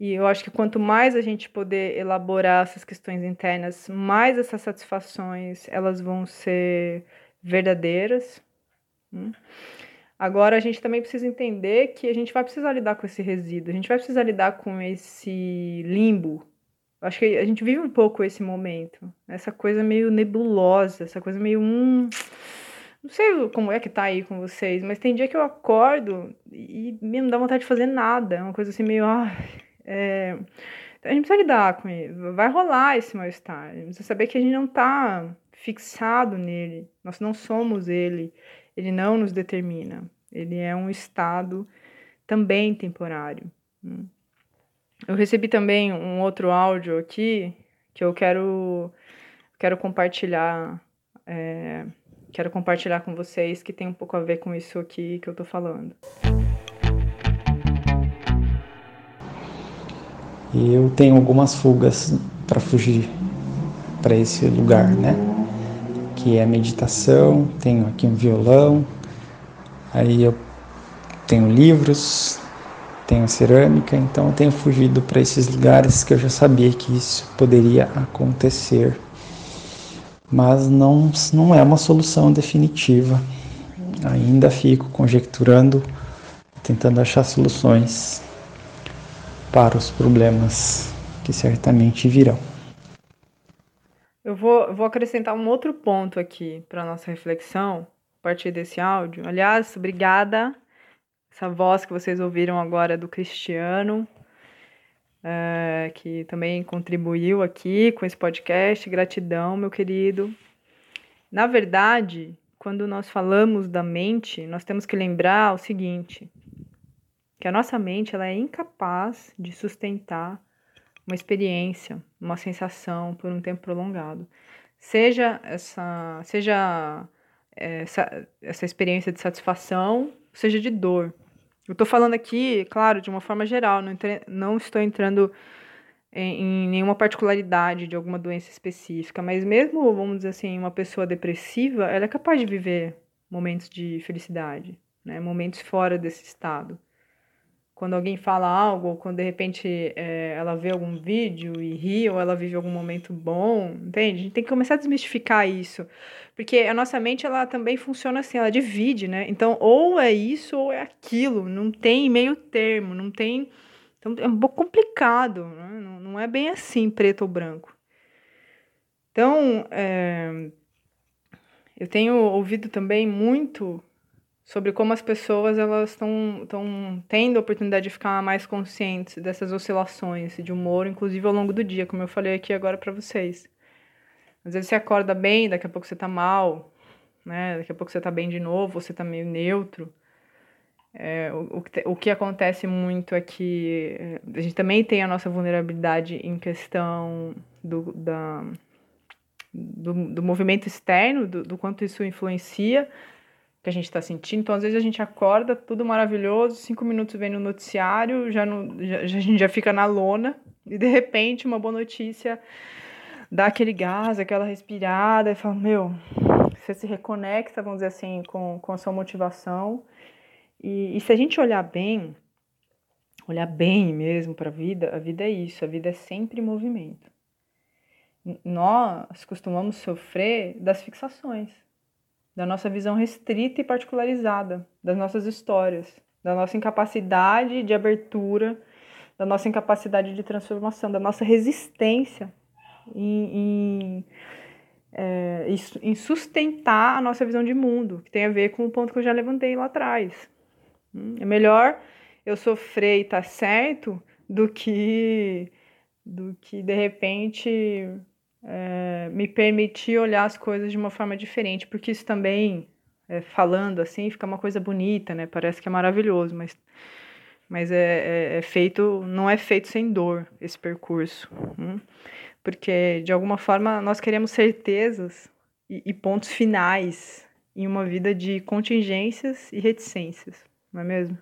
Speaker 2: E eu acho que quanto mais a gente poder elaborar essas questões internas, mais essas satisfações elas vão ser verdadeiras. Hum? Agora a gente também precisa entender que a gente vai precisar lidar com esse resíduo, a gente vai precisar lidar com esse limbo. Acho que a gente vive um pouco esse momento, essa coisa meio nebulosa, essa coisa meio hum, não sei como é que tá aí com vocês, mas tem dia que eu acordo e me não dá vontade de fazer nada. É uma coisa assim meio. Ah, é... A gente precisa lidar com ele. Vai rolar esse mal-estar. A gente precisa saber que a gente não tá fixado nele. Nós não somos ele. Ele não nos determina. Ele é um estado também temporário. Hum. Eu recebi também um outro áudio aqui que eu quero, quero compartilhar. É quero compartilhar com vocês que tem um pouco a ver com isso aqui que eu tô falando.
Speaker 6: E eu tenho algumas fugas para fugir para esse lugar, né? Que é meditação, tenho aqui um violão, aí eu tenho livros, tenho cerâmica, então eu tenho fugido para esses lugares que eu já sabia que isso poderia acontecer mas não, não é uma solução definitiva. Ainda fico conjecturando, tentando achar soluções para os problemas que certamente virão.
Speaker 2: Eu vou, vou acrescentar um outro ponto aqui para nossa reflexão a partir desse áudio. Aliás, obrigada. Essa voz que vocês ouviram agora do Cristiano, é, que também contribuiu aqui com esse podcast. Gratidão, meu querido. Na verdade, quando nós falamos da mente, nós temos que lembrar o seguinte: que a nossa mente ela é incapaz de sustentar uma experiência, uma sensação por um tempo prolongado. Seja essa, seja essa, essa experiência de satisfação, seja de dor. Eu estou falando aqui, claro, de uma forma geral, não, entre, não estou entrando em, em, nenhuma particularidade de alguma doença específica, mas mesmo, vamos dizer assim, uma pessoa depressiva, ela é capaz de viver momentos de felicidade, né? momentos fora desse estado quando alguém fala algo, ou quando de repente é, ela vê algum vídeo e ri, ou ela vive algum momento bom, entende? A gente tem que começar a desmistificar isso. Porque a nossa mente, ela também funciona assim, ela divide, né? Então, ou é isso ou é aquilo, não tem meio termo, não tem. Então, é um pouco complicado, né? não, não é bem assim, preto ou branco. Então, é, eu tenho ouvido também muito sobre como as pessoas elas estão tendo a oportunidade de ficar mais conscientes dessas oscilações de humor, inclusive ao longo do dia, como eu falei aqui agora para vocês. Às vezes você acorda bem, daqui a pouco você tá mal, né? Daqui a pouco você tá bem de novo, você tá meio neutro. É, o, o, que, acontece muito é que é, a gente também tem a nossa vulnerabilidade em questão do, da, do, do movimento externo, do, do quanto isso influencia que a gente está sentindo. Então, às vezes, a gente acorda, tudo maravilhoso, cinco minutos vem no noticiário, já, no, já, a gente já fica na lona, e de repente, uma boa notícia dá aquele gás, aquela respirada, e fala: Meu, você se reconecta, vamos dizer assim, com, com a sua motivação. E, e se a gente olhar bem, olhar bem mesmo para a vida, a vida é isso, a vida é sempre movimento. Nós costumamos sofrer das fixações da nossa visão restrita e particularizada das nossas histórias, da nossa incapacidade de abertura, da nossa incapacidade de transformação, da nossa resistência em, em, é, em sustentar a nossa visão de mundo, que tem a ver com o ponto que eu já levantei lá atrás. Hum, é melhor eu sofrer e estar tá certo do que do que de repente é, me permitir olhar as coisas de uma forma diferente, porque isso também, é, falando assim, fica uma coisa bonita, né? Parece que é maravilhoso, mas, mas é, é, é feito, não é feito sem dor esse percurso, hum? porque de alguma forma nós queremos certezas e, e pontos finais em uma vida de contingências e reticências, não é mesmo?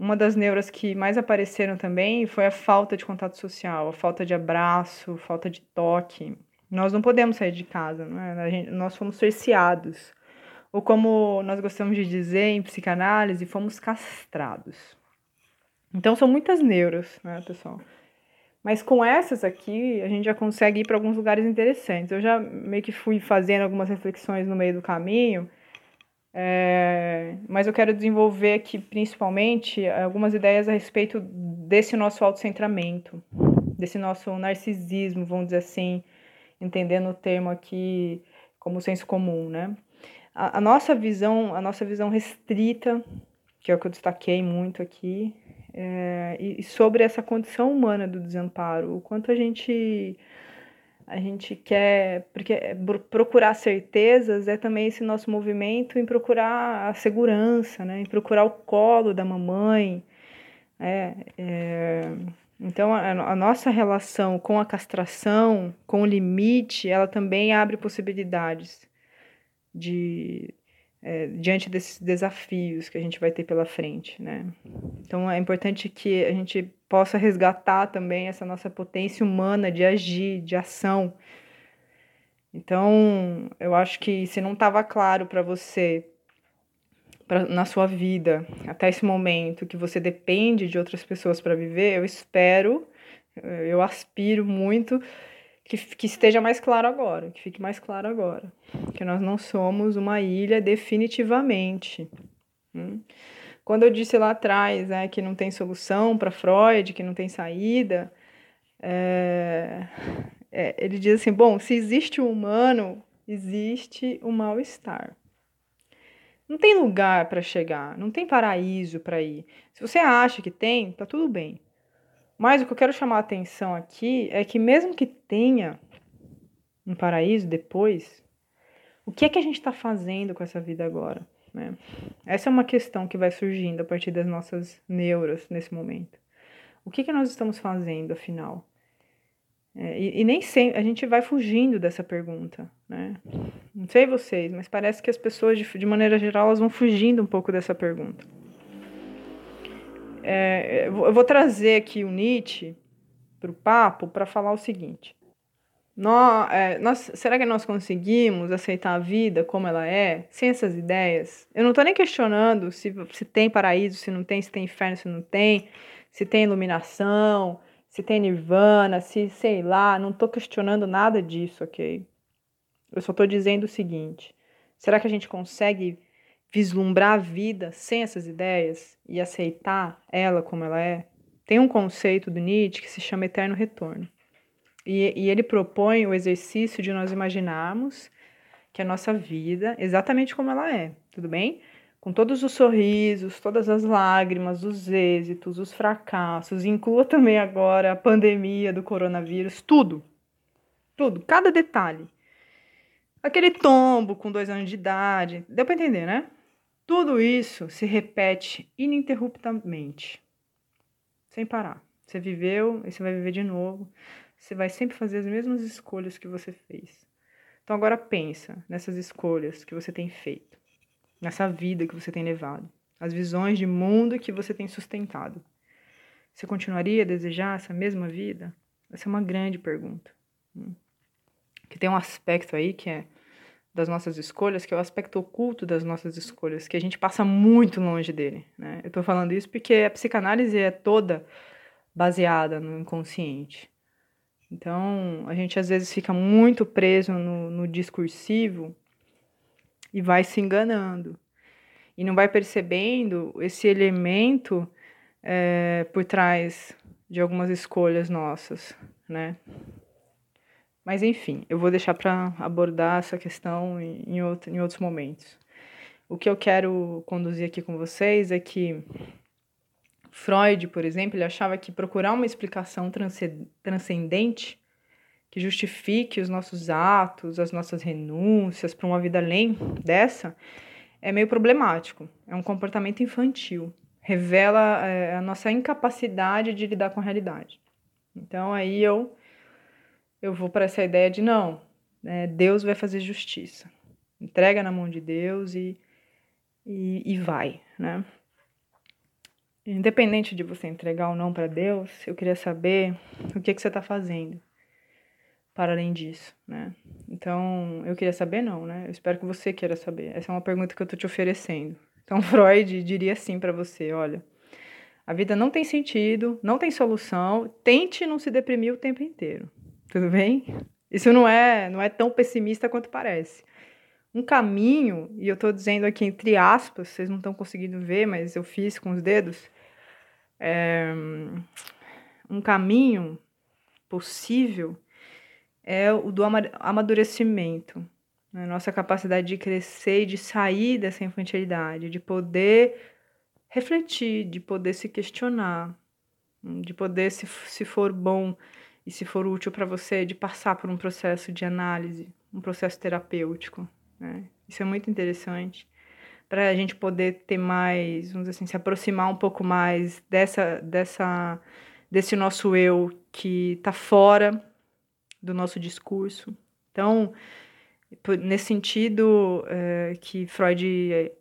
Speaker 2: Uma das neuras que mais apareceram também foi a falta de contato social, a falta de abraço, falta de toque. Nós não podemos sair de casa, não é? Gente, nós fomos cerceados. Ou como nós gostamos de dizer em psicanálise, fomos castrados. Então são muitas neuras, né, pessoal? Mas com essas aqui, a gente já consegue ir para alguns lugares interessantes. Eu já meio que fui fazendo algumas reflexões no meio do caminho, é, mas eu quero desenvolver aqui principalmente algumas ideias a respeito desse nosso autocentramento, desse nosso narcisismo, vamos dizer assim, entendendo o termo aqui como senso comum, né? A, a nossa visão, a nossa visão restrita, que é o que eu destaquei muito aqui, é, e, sobre essa condição humana do desamparo, o quanto a gente a gente quer, porque procurar certezas é também esse nosso movimento em procurar a segurança, né? em procurar o colo da mamãe. É, é, então, a, a, nossa relação com a castração, com o limite, ela também abre possibilidades de é, diante desses desafios que a gente vai ter pela frente, né? Então é importante que a gente possa resgatar também essa nossa potência humana de agir, de ação. Então, eu acho que se não estava claro para você pra, na sua vida até esse momento que você depende de outras pessoas para viver, eu espero, eu aspiro muito que, que esteja mais claro agora, que fique mais claro agora, que nós não somos uma ilha definitivamente. Hum? Quando eu disse lá atrás né, que não tem solução para Freud, que não tem saída, é, é, ele diz assim: bom, se existe o um humano, existe o mal-estar. Não tem lugar para chegar, não tem paraíso para ir. Se você acha que tem, tá tudo bem. Mas o que eu quero chamar a atenção aqui é que mesmo que tenha um paraíso depois, o que é que a gente está fazendo com essa vida agora? Né? Essa é uma questão que vai surgindo a partir das nossas neuras nesse momento. O que, que nós estamos fazendo, afinal? É, e, e, nem sempre a gente vai fugindo dessa pergunta, né? Não sei vocês, mas parece que as pessoas, de, de maneira geral, elas vão fugindo um pouco dessa pergunta. É, eu vou trazer aqui o Nietzsche para o papo para falar o seguinte. Nós, é, nós, será que nós conseguimos aceitar a vida como ela é, sem essas ideias? Eu não estou nem questionando se, se tem paraíso, se não tem, se tem inferno, se não tem, se tem iluminação, se tem nirvana, se sei lá, não estou questionando nada disso, ok? Eu só estou dizendo o seguinte: será que a gente consegue vislumbrar a vida sem essas ideias e aceitar ela como ela é, tem um conceito do Nietzsche que se chama eterno retorno. E, e ele propõe o exercício de nós imaginarmos que a nossa vida, exatamente como ela é, tudo bem? Com todos os sorrisos, todas as lágrimas, os êxitos, os fracassos, inclua também agora a pandemia do coronavírus, tudo. Tudo, cada detalhe. Aquele tombo com dois anos de idade, deu para entender, né? Tudo isso se repete ininterruptamente, sem parar. Você viveu e você vai viver de novo. Você vai sempre fazer as mesmas escolhas que você fez. Então agora pensa nessas escolhas que você tem feito, nessa vida que você tem levado, as visões de mundo que você tem sustentado. Você continuaria a desejar essa mesma vida? Essa é uma grande pergunta. Hum. Que tem um aspecto aí que é das nossas escolhas, que é o aspecto oculto das nossas escolhas, que a gente passa muito longe dele. Né? Eu estou falando isso porque a psicanálise é toda baseada no inconsciente. Então, a gente às vezes fica muito preso no, no discursivo e vai se enganando. E não vai percebendo esse elemento é, por trás de algumas escolhas nossas, né? Mas enfim, eu vou deixar para abordar essa questão em, outro, em outros momentos. O que eu quero conduzir aqui com vocês é que Freud, por exemplo, ele achava que procurar uma explicação transcendente que justifique os nossos atos, as nossas renúncias para uma vida além dessa, é meio problemático. É um comportamento infantil. Revela é, a nossa incapacidade de lidar com a realidade. Então aí eu eu vou para essa ideia de não, né, Deus vai fazer justiça. Entrega na mão de Deus e, e, e vai, né? Independente de você entregar ou não para Deus, eu queria saber o que, que você está fazendo para além disso, né? Então, eu queria saber não, né? Eu espero que você queira saber. Essa é uma pergunta que eu tô te oferecendo. Então, Freud diria assim para você, olha, a vida não tem sentido, não tem solução, tente não se deprimir o tempo inteiro. Tudo bem? Isso não é, não é tão pessimista quanto parece. Um caminho, e eu estou dizendo aqui entre aspas, vocês não estão conseguindo ver, mas eu fiz com os dedos, é, um caminho possível é o do amadurecimento. Né? Nossa capacidade de crescer e de sair dessa infantilidade, de poder refletir, de poder se questionar, de poder, se, se for bom e se for útil para você, de passar por um processo de análise, um processo terapêutico. Né? Isso é muito interessante para a gente poder ter mais, vamos dizer assim, se aproximar um pouco mais dessa, dessa, desse nosso eu que está fora do nosso discurso. Então, nesse sentido é, que Freud é,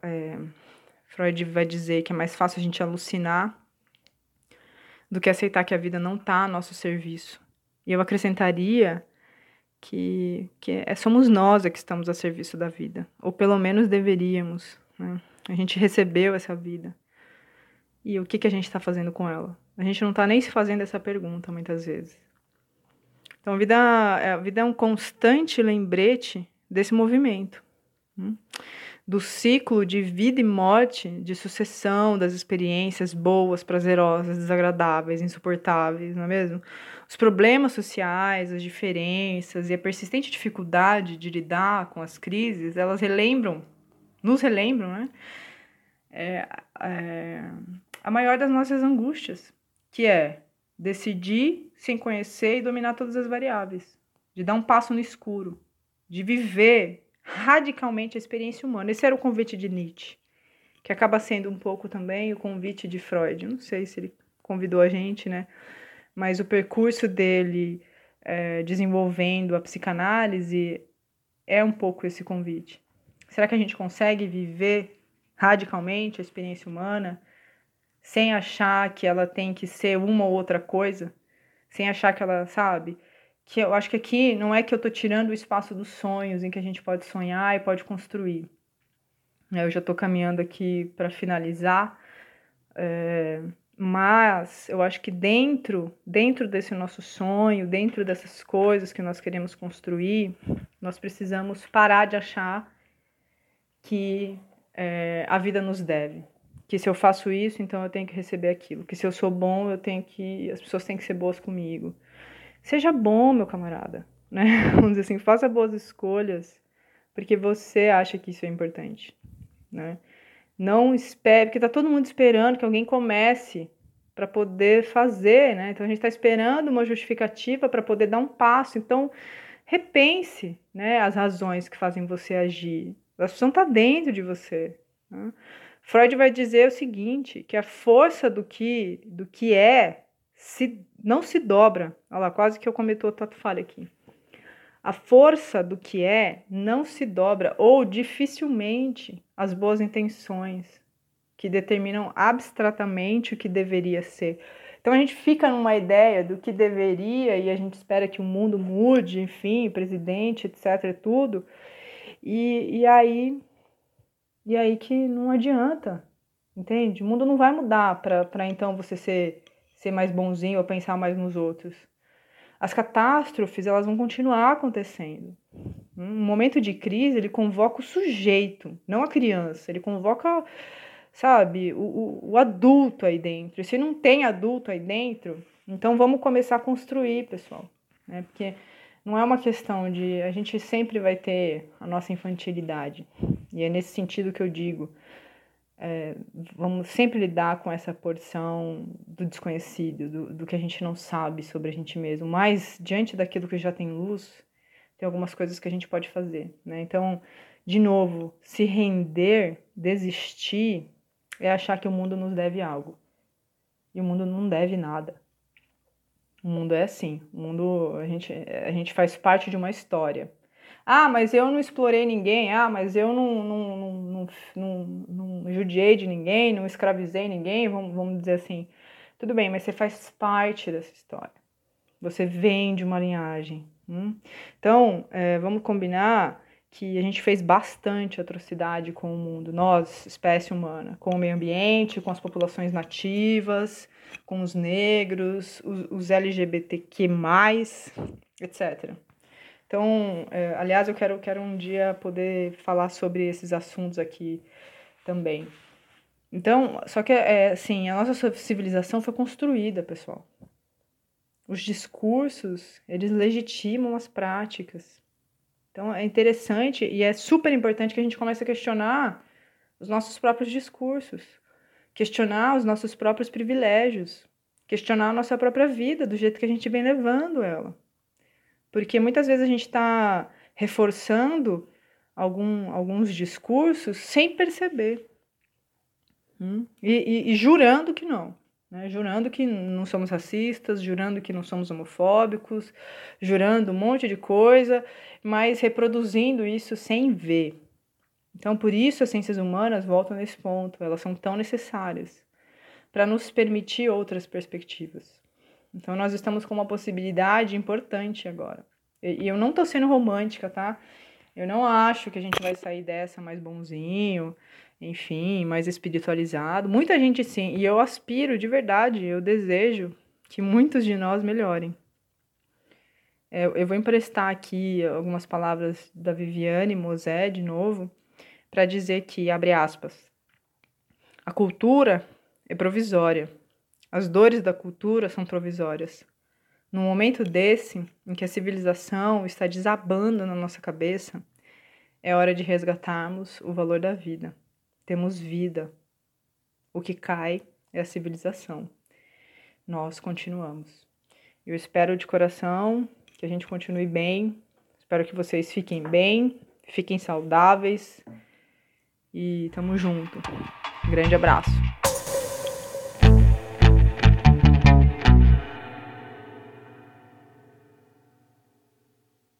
Speaker 2: é, Freud vai dizer que é mais fácil a gente alucinar do que aceitar que a vida não está a nosso serviço. E eu acrescentaria que, que é, somos nós é que estamos a serviço da vida, ou pelo menos deveríamos. Né? A gente recebeu essa vida. E o que, que a gente está fazendo com ela? A gente não está nem se fazendo essa pergunta muitas vezes. Então, a vida, a vida é um constante lembrete desse movimento. Hum? Do ciclo de vida e morte, de sucessão das experiências boas, prazerosas, desagradáveis, insuportáveis, não é mesmo? Os problemas sociais, as diferenças e a persistente dificuldade de lidar com as crises, elas relembram, nos relembram, né? É, é, a maior das nossas angústias, que é decidir sem conhecer e dominar todas as variáveis, de dar um passo no escuro, de viver radicalmente a experiência humana. Esse era o convite de Nietzsche, que acaba sendo um pouco também o convite de Freud. Não sei se ele convidou a gente, né? Mas o percurso dele é, desenvolvendo a psicanálise é um pouco esse convite. Será que a gente consegue viver radicalmente a experiência humana sem achar que ela tem que ser uma ou outra coisa? Sem achar que ela, sabe? Que eu acho que aqui não é que eu estou tirando o espaço dos sonhos em que a gente pode sonhar e pode construir. Eu já estou caminhando aqui para finalizar, é, mas eu acho que dentro, dentro desse nosso sonho, dentro dessas coisas que nós queremos construir, nós precisamos parar de achar que é, a vida nos deve. Que se eu faço isso, então eu tenho que receber aquilo. Que se eu sou bom, eu tenho que. As pessoas têm que ser boas comigo Seja bom, meu camarada, né? Vamos dizer assim, faça boas escolhas, porque você acha que isso é importante, né? Não espere, porque tá todo mundo esperando que alguém comece para poder fazer, né? Então a gente está esperando uma justificativa para poder dar um passo. Então repense, né, as razões que fazem você agir. A solução está dentro de você. Né? Freud vai dizer o seguinte, que a força do que do que é se, não se dobra. Olha lá, quase que eu cometi outra falha aqui. A força do que é não se dobra, ou dificilmente as boas intenções que determinam abstratamente o que deveria ser. Então a gente fica numa ideia do que deveria e a gente espera que o mundo mude, enfim, presidente, etc, tudo. E, e aí e aí que não adianta, entende? O mundo não vai mudar para então você ser ser mais bonzinho ou pensar mais nos outros. As catástrofes, elas vão continuar acontecendo. Um momento de crise, ele convoca o sujeito, não a criança. Ele convoca, sabe, o, o, o adulto aí dentro. E se não tem adulto aí dentro, então vamos começar a construir, pessoal. Né? Porque não é uma questão de. A gente sempre vai ter a nossa infantilidade. E é nesse sentido que eu digo é, vamos sempre lidar com essa porção do desconhecido, do, do que a gente não sabe sobre a gente mesmo. Mas, diante daquilo que já tem luz, tem algumas coisas que a gente pode fazer. Né? Então, de novo, se render, desistir, é achar que o mundo nos deve algo. E o mundo não deve nada. O mundo é assim. O mundo, a gente, a gente faz parte de uma história. Ah, mas eu não explorei ninguém. Ah, mas eu não, não, não, não, não, judiei de ninguém, não escravizei ninguém, vamos, vamos dizer assim. Tudo bem, mas você faz parte dessa história. Você vem de uma linhagem. Hum? Então, é, vamos combinar que a gente fez bastante atrocidade com o mundo, nós, espécie humana, com o meio ambiente, com as populações nativas, com os negros, os, os LGBTQ, etc. Então, é, aliás, eu quero, quero um dia poder falar sobre esses assuntos aqui também. Então, só que, é, assim, a nossa civilização foi construída, pessoal. Os discursos, eles legitimam as práticas. Então é interessante e é super importante que a gente comece a questionar os nossos próprios discursos, questionar os nossos próprios privilégios, questionar a nossa própria vida do jeito que a gente vem levando ela. Porque muitas vezes a gente está reforçando algum, alguns discursos sem perceber. Hum? E, e, e jurando que não né? jurando que não somos racistas, jurando que não somos homofóbicos, jurando um monte de coisa, mas reproduzindo isso sem ver. Então, por isso as ciências humanas voltam nesse ponto, elas são tão necessárias para nos permitir outras perspectivas. Então, nós estamos com uma possibilidade importante agora. E, eu não estou sendo romântica, tá? Eu não acho que a gente vai sair dessa mais bonzinho, enfim, mais espiritualizado. Muita gente sim, e eu aspiro de verdade, eu desejo que muitos de nós melhorem. É, eu vou emprestar aqui algumas palavras da Viviane Mosé, de novo, para dizer que, abre aspas, a cultura é provisória. As dores da cultura são provisórias. No momento desse, em que a civilização está desabando na nossa cabeça, é hora de resgatarmos o valor da vida temos vida. O que cai é a civilização. Nós continuamos. Eu espero de coração que a gente continue bem. Espero que vocês fiquem bem, fiquem saudáveis e tamo junto. Grande abraço.